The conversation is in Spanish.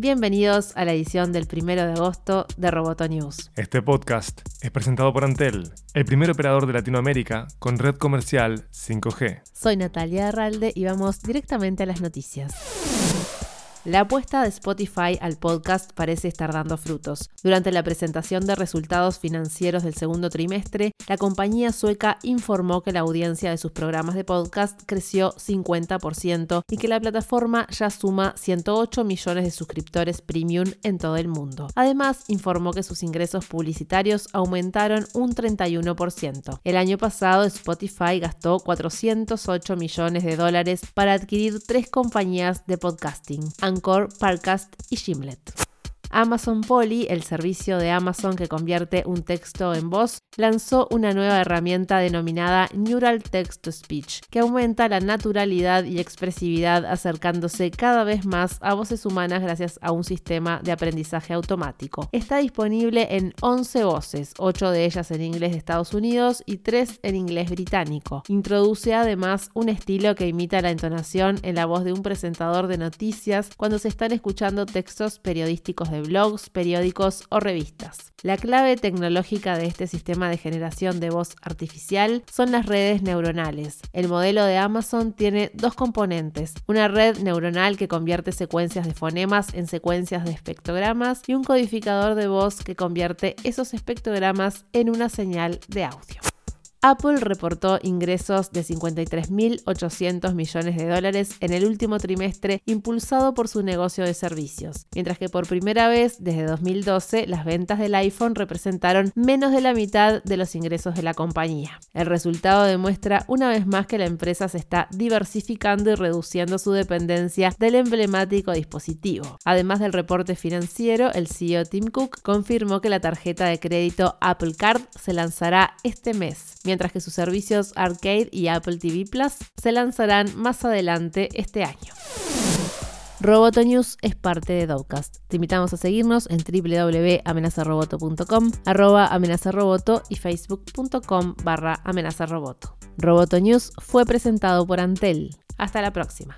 Bienvenidos a la edición del primero de agosto de Roboto News. Este podcast es presentado por Antel, el primer operador de Latinoamérica con red comercial 5G. Soy Natalia Arralde y vamos directamente a las noticias. La apuesta de Spotify al podcast parece estar dando frutos. Durante la presentación de resultados financieros del segundo trimestre, la compañía sueca informó que la audiencia de sus programas de podcast creció 50% y que la plataforma ya suma 108 millones de suscriptores premium en todo el mundo. Además, informó que sus ingresos publicitarios aumentaron un 31%. El año pasado, Spotify gastó 408 millones de dólares para adquirir tres compañías de podcasting. Anchor, Parcast y Gimlet. Amazon Polly, el servicio de Amazon que convierte un texto en voz, lanzó una nueva herramienta denominada Neural Text to Speech, que aumenta la naturalidad y expresividad acercándose cada vez más a voces humanas gracias a un sistema de aprendizaje automático. Está disponible en 11 voces, 8 de ellas en inglés de Estados Unidos y 3 en inglés británico. Introduce además un estilo que imita la entonación en la voz de un presentador de noticias cuando se están escuchando textos periodísticos de blogs, periódicos o revistas. La clave tecnológica de este sistema de generación de voz artificial son las redes neuronales. El modelo de Amazon tiene dos componentes, una red neuronal que convierte secuencias de fonemas en secuencias de espectrogramas y un codificador de voz que convierte esos espectrogramas en una señal de audio. Apple reportó ingresos de 53.800 millones de dólares en el último trimestre impulsado por su negocio de servicios, mientras que por primera vez desde 2012 las ventas del iPhone representaron menos de la mitad de los ingresos de la compañía. El resultado demuestra una vez más que la empresa se está diversificando y reduciendo su dependencia del emblemático dispositivo. Además del reporte financiero, el CEO Tim Cook confirmó que la tarjeta de crédito Apple Card se lanzará este mes mientras que sus servicios Arcade y Apple TV Plus se lanzarán más adelante este año. Roboto News es parte de Dowcast. Te invitamos a seguirnos en www.amenazaroboto.com, arroba amenazaroboto y facebook.com barra amenazaroboto. Roboto News fue presentado por Antel. Hasta la próxima.